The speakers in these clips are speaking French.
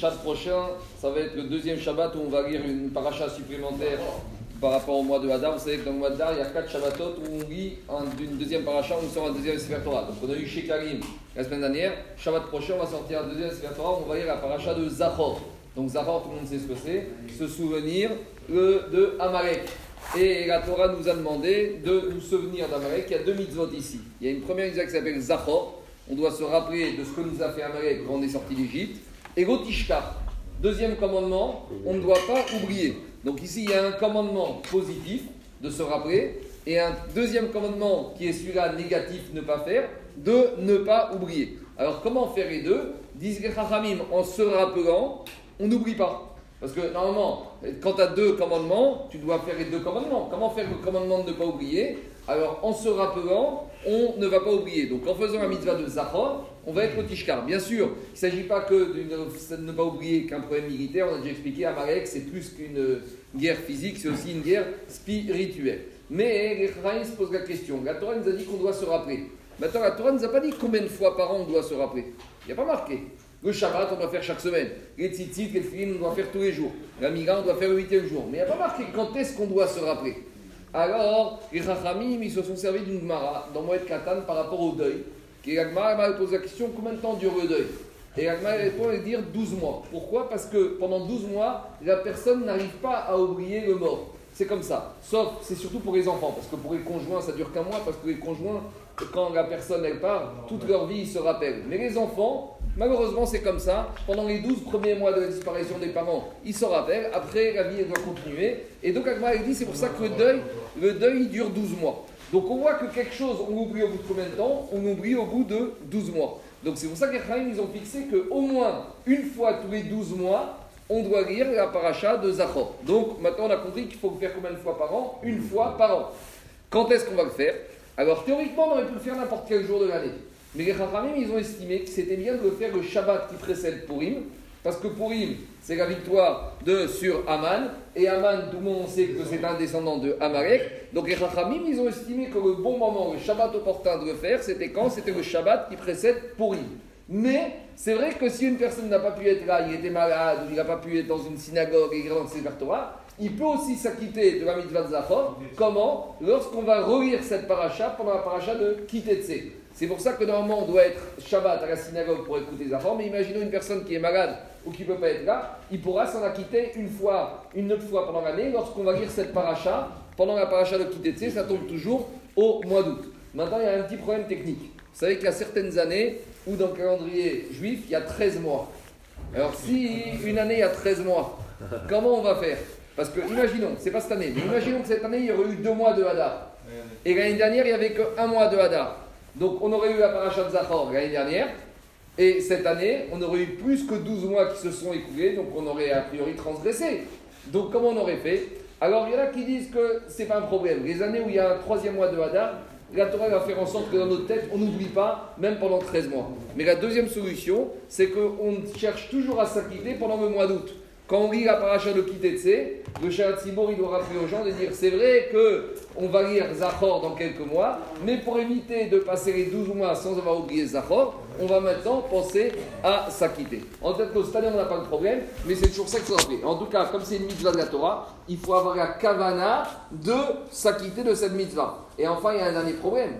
Shabbat prochain, ça va être le deuxième Shabbat où on va lire une paracha supplémentaire par rapport au mois de Hadar. Vous savez que dans le mois de Hadar, il y a quatre Shabbatot où on lit une deuxième paracha, où on sort un deuxième Sefer Torah. Donc on a eu chez Karim la semaine dernière. Shabbat prochain, on va sortir un deuxième Sefer Torah, on va lire la paracha de Zachor. Donc Zachor, tout le monde sait ce que c'est. Se souvenir de Amalek. Et la Torah nous a demandé de nous souvenir d'Amalek. Il y a deux mitzvot ici. Il y a une première mitzvah qui s'appelle Zachor. On doit se rappeler de ce que nous a fait Amalek quand on est sorti d'Égypte. Et Gotishkar. Deuxième commandement, on ne doit pas oublier. Donc ici, il y a un commandement positif de se rappeler et un deuxième commandement qui est celui-là négatif, ne pas faire, de ne pas oublier. Alors comment faire les deux? Disent les en se rappelant, on n'oublie pas. Parce que normalement, quand tu as deux commandements, tu dois faire les deux commandements. Comment faire le commandement de ne pas oublier? Alors, en se rappelant, on ne va pas oublier. Donc, en faisant la mitzvah de Zachor, on va être au Tishkar. Bien sûr, il ne s'agit pas que de ne pas oublier qu'un problème militaire. On a déjà expliqué, à Marek, c'est plus qu'une guerre physique, c'est aussi une guerre spirituelle. Mais les se posent la question. La Torah nous a dit qu'on doit se rappeler. Maintenant, la Torah ne nous a pas dit combien de fois par an on doit se rappeler. Il n'y a pas marqué. Le Shabbat, on doit faire chaque semaine. Les tzitzit, les filines, on doit faire tous les jours. La Miga, on doit faire le huitième jour. Mais il n'y a pas marqué quand est-ce qu'on doit se rappeler. Alors, les Rachamim, ils se sont servis d'une Gemara dans Moed Katan par rapport au deuil. Et la Gemara pose la question combien de temps dure le deuil? Et la Gemara répond et dire 12 mois. Pourquoi? Parce que pendant 12 mois, la personne n'arrive pas à oublier le mort. C'est comme ça. Sauf, c'est surtout pour les enfants, parce que pour les conjoints, ça dure qu'un mois, parce que les conjoints, quand la personne elle part, toute leur vie ils se rappellent. Mais les enfants, malheureusement c'est comme ça. Pendant les 12 premiers mois de la disparition des parents, ils se rappellent. Après, la vie elle doit continuer. Et donc Agma dit c'est pour ça que le deuil, le deuil il dure 12 mois. Donc on voit que quelque chose, on oublie au bout de combien de temps? On oublie au bout de 12 mois. Donc c'est pour ça que les ils ont fixé qu'au moins une fois tous les 12 mois, on doit lire la paracha de Zachor. Donc maintenant on a compris qu'il faut le faire combien de fois par an? Une fois par an. Quand est-ce qu'on va le faire? Alors théoriquement, on aurait pu le faire n'importe quel jour de l'année. Mais les Chachamim, ils ont estimé que c'était bien de le faire le Shabbat qui précède Purim, parce que Purim, c'est la victoire de sur Aman, et Aman, tout le monde sait que c'est un descendant de Amalek. Donc les Chachamim, ils ont estimé que le bon moment, le Shabbat opportun de le faire, c'était quand? C'était le Shabbat qui précède Purim. Mais c'est vrai que si une personne n'a pas pu être là, il était malade, ou il n'a pas pu être dans une synagogue et dans ses il peut aussi s'acquitter de la mitzvah de Zachor. Comment? Lorsqu'on va relire cette paracha pendant la paracha de Kitetse. C'est pour ça que normalement on doit être Shabbat à la synagogue pour écouter Zachor. Mais imaginons une personne qui est malade ou qui ne peut pas être là, il pourra s'en acquitter une fois, une autre fois pendant l'année. Lorsqu'on va lire cette paracha, pendant la paracha de Kitetse, ça tombe toujours au mois d'août. Maintenant, il y a un petit problème technique. Vous savez qu'il y a certaines années où dans le calendrier juif, il y a 13 mois. Alors si une année, il y a 13 mois, comment on va faire? Parce que, imaginons, c'est pas cette année, mais imaginons que cette année, il y aurait eu deux mois de Hadar. Et l'année dernière, il n'y avait qu'un mois de Hadar. Donc, on aurait eu la paracha de Zachor l'année dernière. Et cette année, on aurait eu plus que 12 mois qui se sont écoulés. Donc, on aurait a priori transgressé. Donc, comment on aurait fait? Alors, il y en a qui disent que c'est pas un problème. Les années où il y a un troisième mois de Hadar, la Torah va faire en sorte que dans notre tête, on n'oublie pas, même pendant 13 mois. Mais la deuxième solution, c'est qu'on cherche toujours à s'acquitter pendant le mois d'août. Quand on lit la paracha de Kitetse, le Sibor, il doit rappeler aux gens de dire c'est vrai que on va lire Zachor dans quelques mois, mais pour éviter de passer les 12 mois sans avoir oublié Zachor, on va maintenant penser à s'acquitter. En fait, cette année, on n'a pas de problème, mais c'est toujours ça qu'il faut rappeler. En tout cas, comme c'est une mitzvah de la Torah, il faut avoir la kavana de s'acquitter de cette mitzvah. Et enfin, il y a un dernier problème.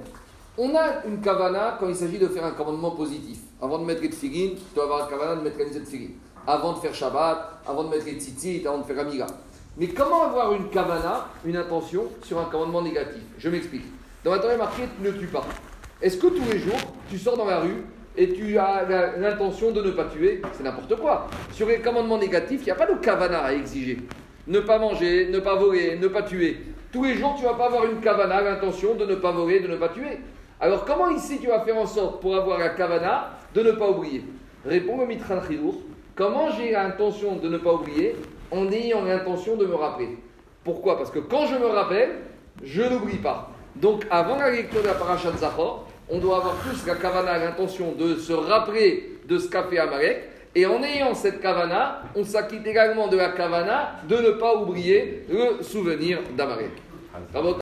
On a une kavana quand il s'agit de faire un commandement positif. Avant de mettre les tfilin, tu dois avoir la kavana de mettre les tfilin avant de faire Shabbat, avant de mettre les tzitzit, avant de faire Amiga. Mais comment avoir une kavana, une intention, sur un commandement négatif? Je m'explique. Dans la Torah marqué ne tue pas. Est-ce que tous les jours, tu sors dans la rue et tu as l'intention de ne pas tuer? C'est n'importe quoi. Sur les commandements négatifs, il n'y a pas de kavana à exiger. Ne pas manger, ne pas voler, ne pas tuer. Tous les jours, tu ne vas pas avoir une kavana, l'intention de ne pas voler, de ne pas tuer. Alors comment ici tu vas faire en sorte pour avoir la kavana de ne pas oublier? Réponds au Mitran Chidour. Comment j'ai l'intention de ne pas oublier en ayant l'intention de me rappeler? Pourquoi? Parce que quand je me rappelle, je n'oublie pas. Donc avant la lecture de la paracha de Zachor, on doit avoir tous la kavana, l'intention de se rappeler de ce qu'a fait Amalek. Et en ayant cette kavana, on s'acquitte également de la kavana de ne pas oublier le souvenir d'Amalek.